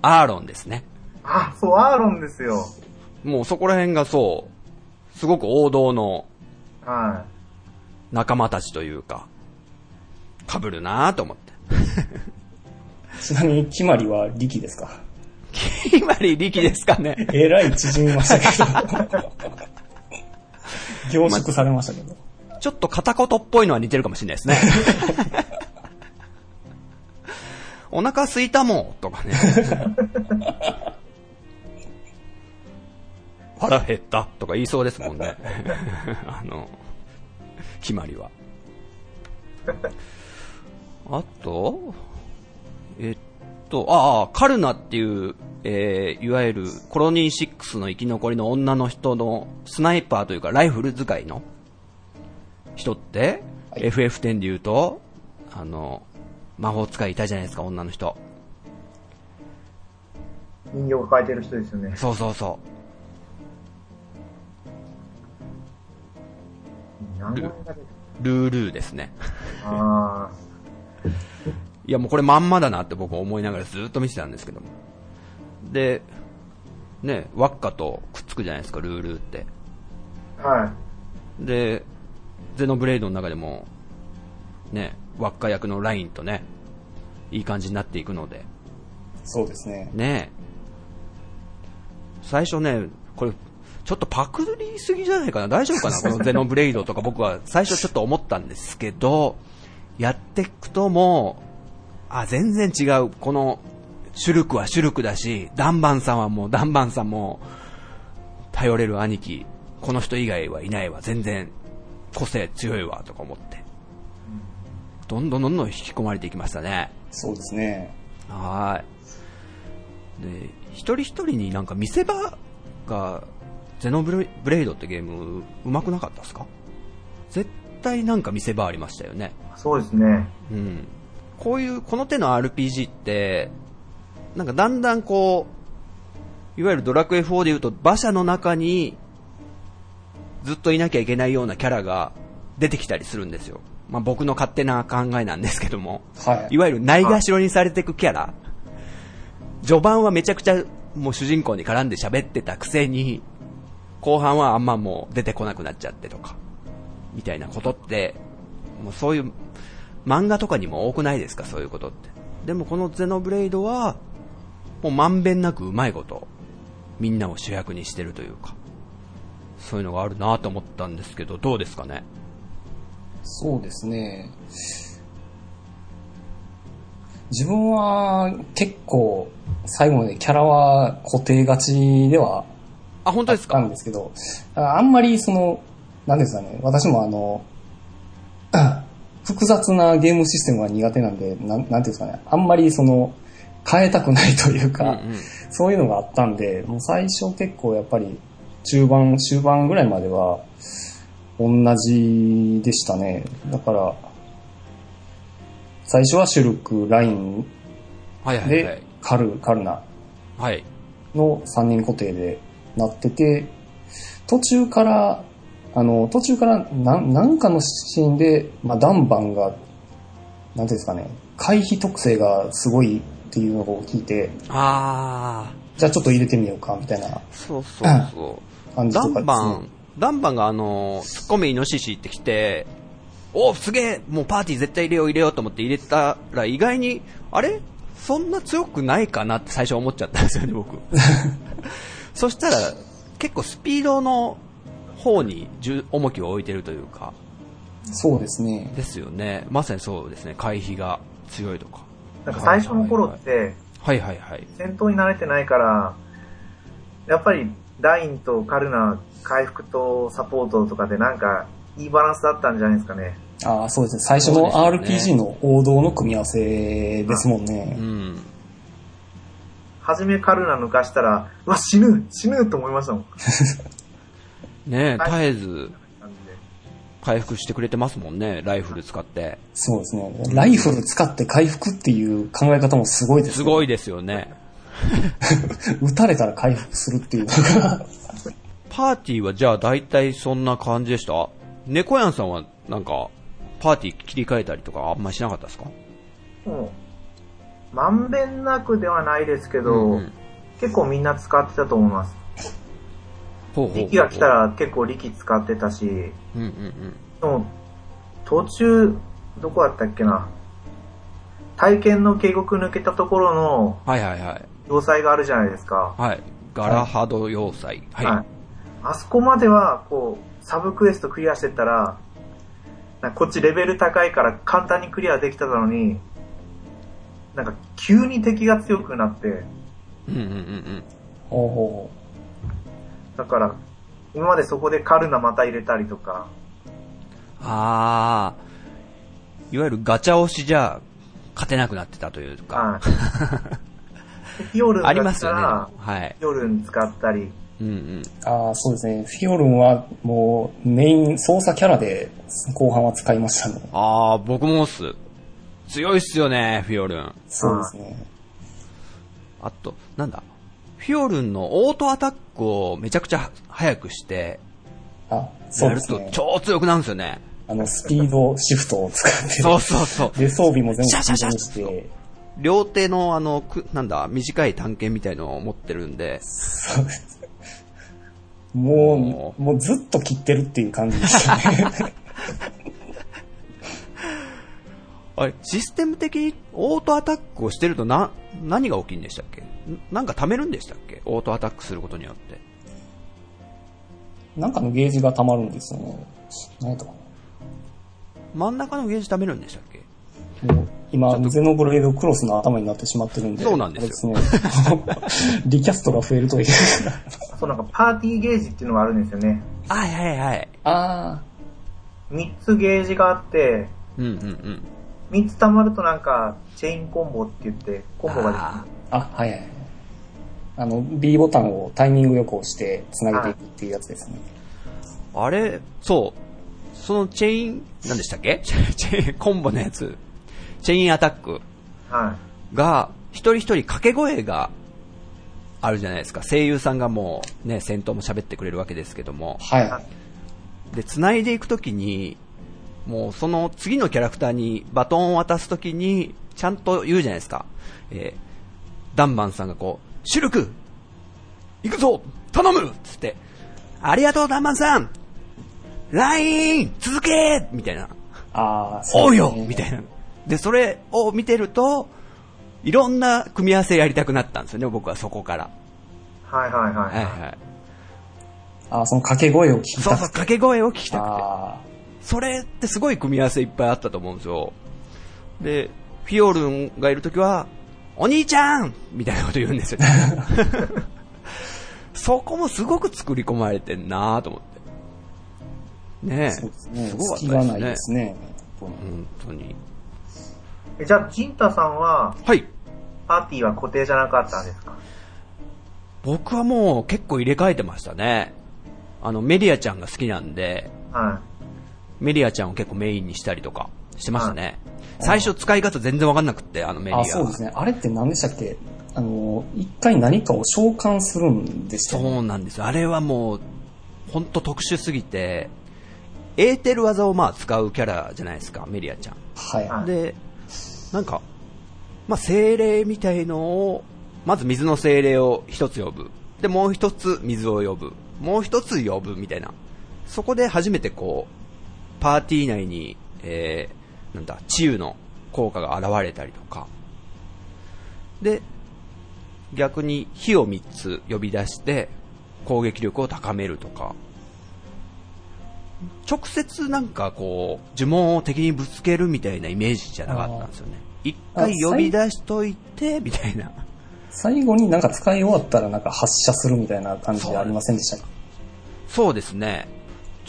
アーロンですね。
あ、そう、アーロンですよ。
もうそこら辺がそう、すごく王道の
は
仲間たちというか、被るなぁと思って。
ちなみに、決まりは力ですか？
決まり力ですかね。
えらい縮みましたけど。凝縮されましたけど。
ちょっと片言っぽいのは似てるかもしれないですね。お腹空いたもんとかね。腹減ったとか言いそうですもんね。あの、決まりは。あと、えっと、ああ、カルナっていう、えーいわゆるコロニー6の生き残りの女の人のスナイパーというかライフル使いの人って、
はい
FF10 で言うと、あの、魔法使いいたじゃないですか、女の人。
い。人形を抱えてる人ですよね。
そうそうそ
名前が出て
う。ルールーですね。
あ
いやもうこれまんまだなって僕は思いながらずっと見てたんですけども。で、ね、ワッカとくっつくじゃないですか、ルールーって。
あ。はい。
で、ゼノブレイドの中でも、ね、ワッカ役のラインとね、いい感じになっていくので、
そうですね。
ね最初ね、これ、ちょっとパクりすぎじゃないかな？大丈夫かな？このゼノブレイドとか僕は最初ちょっと思ったんですけど、やっていくともう、あ、全然違う。この、シュルクはシュルクだし、ダンバンさんはもうダンバンさんも、頼れる兄貴、この人以外はいないわ。全然、個性強いわ、とか思って。どんどんどんどん引き込まれていきましたね。
そうですね。
はい。で、一人一人になんか見せ場が、ゼノブレイドってゲーム、うまくなかったですか？絶対なんか見せ場ありましたよね。
そうですね。
うん。こういう、この手の RPG って、なんかだんだんこう、いわゆるドラクエ4で言うと馬車の中にずっといなきゃいけないようなキャラが出てきたりするんですよ。まあ僕の勝手な考えなんですけども。
はい。
いわゆるないがしろにされていくキャラ。序盤はめちゃくちゃもう主人公に絡んで喋ってたくせに、後半はあんまもう出てこなくなっちゃってとか、みたいなことって、もうそういう漫画とかにも多くないですか、そういうことって。でもこのゼノブレイドは、もうまんべんなくうまいこと、みんなを主役にしてるというか、そういうのがあるなと思ったんですけど、どうですかね？
そうですね。自分は結構最後までキャラは固定がちでは
あ、本当ですか？
あったんですけど、あんまりその、なんですかね、私もあの、複雑なゲームシステムが苦手なんで、なんなんていうんですかね、あんまりその、変えたくないというか、
うんうん
そういうのがあったんで、もう最初結構やっぱり中盤、終盤ぐらいまでは同じでしたね。だから、最初はシュルク、ラインで
い。
カル、カルナ
はい。
の3人固定でなってて、途中から、あの、途中からなんなんかのシーンで、まあ、ダンバンが、なんていうんですかね、回避特性がすごいっていうのを聞いて、
あ
じゃあちょっと入れてみようか、みたいな
ー、そうそうそう。ダ
感じとかですね
ンバン。、ダンバンがあの、ツッコミイノシシってきて、おすげえもうパーティー絶対入れよう入れようと思って入れたら意外に、あれ？そんな強くないかなって最初思っちゃったんですよね、僕。そしたら、結構スピードの方に重重きを置いてるというか、
そうですね。
ですよね。まさにそうですね。回避が強いとか。
なんか最初の頃って、
はいはいはい。
戦闘に慣れてないから、やっぱりラインとカルナ、回復とサポートとかでなんかいいバランスだったんじゃないですかね。
ああ、そうですね。最初の RPG
ね
の王道の組み合わせですもんね
う。ん。
初めカルナ抜かしたら、うわ、死ぬ死ぬと思いましたもん。
ねえ、
はい
絶えず回復してくれてますもんね、ライフル使って。
そうですね。ライフル使って回復っていう考え方もすごいですね。
すごいですよね。
撃たれたら回復するっていう。
パーティーはじゃあ大体そんな感じでした？猫やんさんはなんか、パーティー切り替えたりとかあんまりしなかったですか？
もう、まんべんなくではないですけど、
うんうん
結構みんな使ってたと思います。
ほうほうほう
力が来たら結構力使ってたし、
うんうんうん。
でも途中、どこだったっけな。体験の渓谷抜けたところの
はいはいはい。
要塞があるじゃないですか。
はい。ガラハド要塞。はい。
はい。あそこまでは、こう、サブクエストクリアしてったら、こっちレベル高いから簡単にクリアできたのに、なんか急に敵が強くなって、
うんうんうんうん。
ほうほ
だから、今までそこでカルナまた入れたりとか、
あー、いわゆるガチャ押しじゃ勝てなくなってたというか。
はい。でフィオルン
あり
が
ますよね。はい。
フィオルン使ったり、
うんうん。
う。ああ、そうですね。フィオルンはもうメイン操作キャラで後半は使いましたね。
あー、僕もっす。強いっすよね、フィオルン。
そうですね。
あと、なんだ？フィオルンのオートアタックをめちゃくちゃ速くして、
あ、そう
やると
ですね。
超強くなるんですよね。
あの、スピードシフトを使って、
そうそうそう。
で、装備も全部
シャシャシャ両手のあの、くなんだ、短い探検みたいのを持ってるんで、
そうです。もう、もうずっと切ってるっていう感じでしたね。
あれ、システム的にオートアタックをしてるとな、何が起きるんでしたっけ？んなんか貯めるんでしたっけ？オートアタックすることによって。
なんかのゲージが溜まるんですよね。何やったか
真ん中のゲージ貯めるんでしたっけ？
な。もう今、ゼノブレードクロスの頭になってしまってるんで。
そうなんですよ。
リキャストが増えるという。
そうなんかパーティーゲージっていうのがあるんですよね。
はいはいはい。
あ
3つゲージがあって、
うんうんうん。
3つ溜まるとなんか、チェインコンボって言って、コンボができる
あ。
あ、あ、はいはい。あの、B ボタンをタイミングよく押して繋げていくっていうやつですね。
あれ、そう。そのチェイン、何でしたっけ？チェイン、コンボのやつ。チェインアタック
は
が、一人一人掛け声があるじゃないですか。声優さんがもうね、戦闘も喋ってくれるわけですけども。
はい。
で、繋いでいくときに、もうその次のキャラクターにバトンを渡すときに、ちゃんと言うじゃないですか。えー、ダンバンさんがこう、シュルク行くぞ頼むつって、ありがとうダンバンさんライン続けみたいな。
ああ、
おうよみたいな。で、それを見てると、いろんな組み合わせやりたくなったんですよね、僕はそこから。
はいはいはい。
はいはい。
ああ、その掛け声を聞きたくて。
そうそう、掛け声を聞きたくて。
あ
それってすごい組み合わせいっぱいあったと思うんですよ。で、フィオルンがいるときは、お兄ちゃんみたいなこと言うんですよね。そこもすごく作り込まれてんなと思って。ねえ。
あ、そうですね。
すごかった
隙がないですね。本
本当に。
えじゃあ、ジンタさんは、
はい。
パーティーは固定じゃなかったんですか？
僕はもう結構入れ替えてましたね。あの、メディアちゃんが好きなんで、
は
メディアちゃんを結構メインにしたりとかしてましたね。最初使い方全然わかんなくって、あのメディア。
あ、そうですね。あれって何でしたっけ？あの、一回何かを召喚するんでした。
そうなんですよ。あれはもう、ほんと特殊すぎて、エーテル技をまあ使うキャラじゃないですか、メディアちゃん。
はい。
はい
で、なんか、まあ精霊みたいのを、まず水の精霊を一つ呼ぶ。で、もう一つ水を呼ぶ。もう一つ呼ぶみたいな。そこで初めてこう、パーティー内に、えー、なんだ、治癒の効果が現れたりとか。で、逆に火を3つ呼び出して攻撃力を高めるとか、直接なんかこう、呪文を敵にぶつけるみたいなイメージじゃなかったんですよね。一回呼び出しといて、みたいな。
最後になんか使い終わったらなんか発射するみたいな感じありませんでしたか？
そうですね。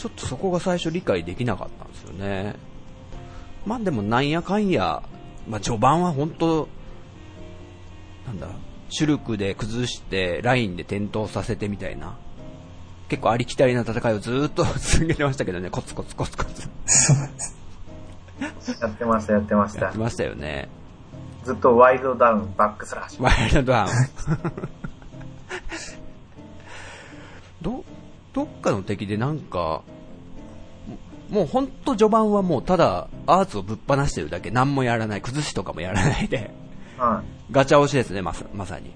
ちょっとそこが最初理解できなかったんですよね。まあでもなんやかんや、まあ序盤は本当なんだ、シュルクで崩して、ラインで転倒させてみたいな。結構ありきたりな戦いをずーっと 続けてましたけどね、コツコツコツコツ。
やってました、やってました
やって。ましたよね。
ずっとワイルドダウン、バックスラッシュ。
ワイルドダウン。ど、どっかの敵でなんか、もうほんと序盤はもうただアーツをぶっ放してるだけ、何もやらない、崩しとかもやらないで、
は
ガチャ押しですね、まさまさに。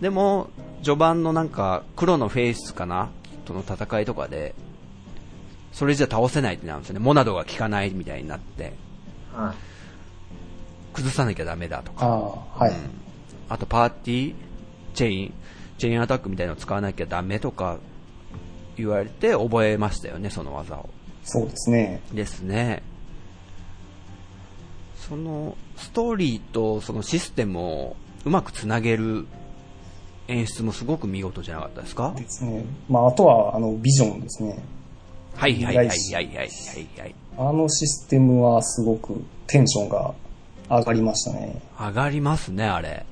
でも、序盤のなんか、黒のフェイスかな？との戦いとかで、それじゃ倒せないってなるんですよね。モナドが効かないみたいになって、
い。はい。
崩さなきゃダメだとか。
ああ、はい。
あとパーティー、チェイン、チェインアタックみたいなのを使わなきゃダメとか言われて覚えましたよね、その技を。
そうですね。
ですね。そのストーリーとそのシステムをうまくつなげる演出もすごく見事じゃなかったですか？
ですね。まあ、あとは、あの、ビジョンですね。
はいはいはいはいはいはいはい。
あのシステムはすごくテンションが上がりましたね。
上がりますね、あれ。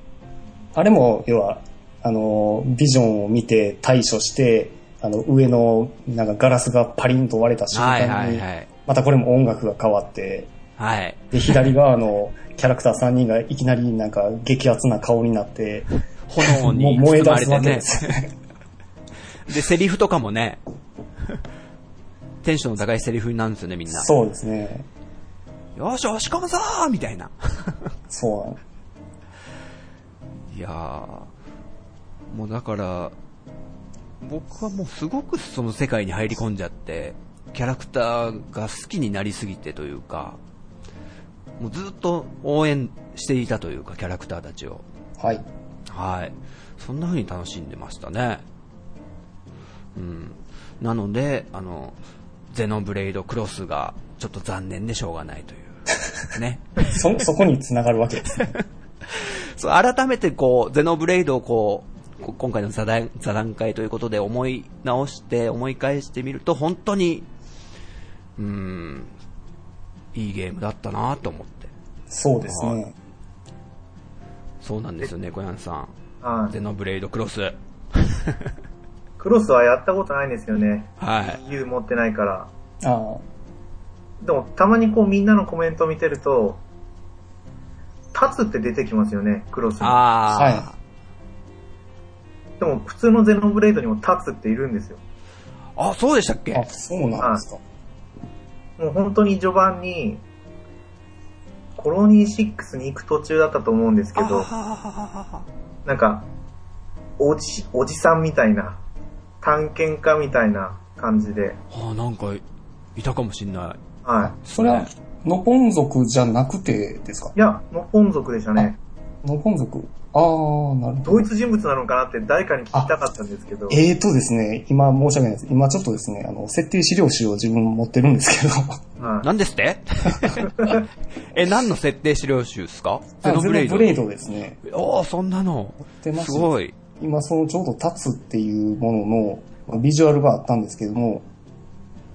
あれも、要は、あの、ビジョンを見て対処して、あの、上の、なんかガラスがパリンと割れた瞬
はい
間に、
はいはい。
またこれも音楽が変わって、
はい。
で、左側のキャラクター3人がいきなりなんか激アツな顔になって、
炎に
燃え
包まれてね
出すわけで。す。
で、セリフとかもね、テンションの高いセリフになるんですよね、みんな。
そうですね。
よーし、押し込むぞーみたいな。
そう。
いやー、もうだから、僕はもうすごくその世界に入り込んじゃって、キャラクターが好きになりすぎてというか、もうずっと応援していたというか、キャラクターたちを。
はい。
はい。そんな風に楽しんでましたね。うん。なので、あの、ゼノブレイドクロスがちょっと残念でしょうがないという。ね。
そ、そこに繋がるわけですね。
そう、改めてこう、ゼノブレイドをこう、こ今回の座談座談会ということで思い直して、思い返してみると、本当に、うーん、いいゲームだったなと思って。
そうですね。
そうなんですよね、小山さん。
はい。
ゼノブレイドクロス。
クロスはやったことないんですよね。
はい。
U 持ってないから。
あ
でも、たまにこうみんなのコメントを見てると、立つって出てきますよね、クロスに。
あ、
あ
でも普通のゼノブレイドにも立つっているんですよ。
あ、そうでしたっ
あ
け、
そうなんですか。
もう本当に序盤に、コロニー6に行く途中だったと思うんですけど、なんか、おじ、おじさんみたいな、探検家みたいな感じで、
あ、なんか、いたかもしんない。
は
それは、ノポン族じゃなくてですか？
い。いや、ノポン族でしたね。
ノポン族あー、なるほど
同。一人物なのかなって誰かに聞きたかったんですけど、
えーとですね、今申し訳ないです。今ちょっとですね、あの、設定資料集を自分持ってるんですけど、
はい
なんですって？え、何の設定資料集ですか？ゼ
あ
ノブレイド。
ゼノブレイドですね。
おー、そんなの。
持ってます
すごい。
今そのちょうど立つっていうもののまあビジュアルがあったんですけども、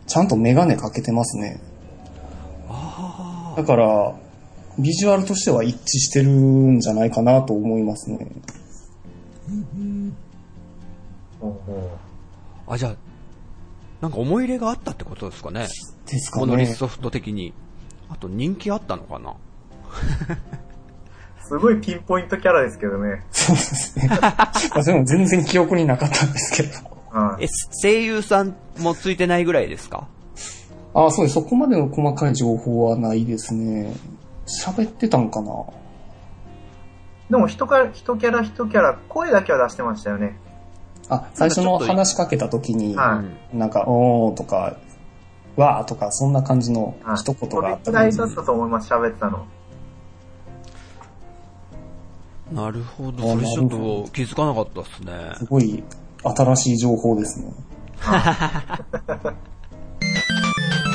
ちゃんとメガネかけてますね。だから、ビジュアルとしては一致してるんじゃないかなと思いますね。
あ、じゃあ、なんか思い入れがあったってことですかね。
ですか
モノリス
ね。
ソフト的に。あと人気あったのかな
う すごいピンポイントキャラですけどね。
そうですね。まあでも全然記憶になかったんですけど。
はい
え、声優さんもついてないぐらいですか？
あそうです。そこまでの細かい情報はないですね。喋ってたんかな？
でも人か、人キャラ人キャラ、声だけは出してましたよね。
あ、最初の話しかけた時に、
はい
なんか、おーとか、わーとか、そんな感じの
はい
一言があった感じ
くらいだったと思います、喋ってたの。
なるほど。
あ
それちょっ
なるほ
と気づかなかったですね。
すごい新しい情報ですね。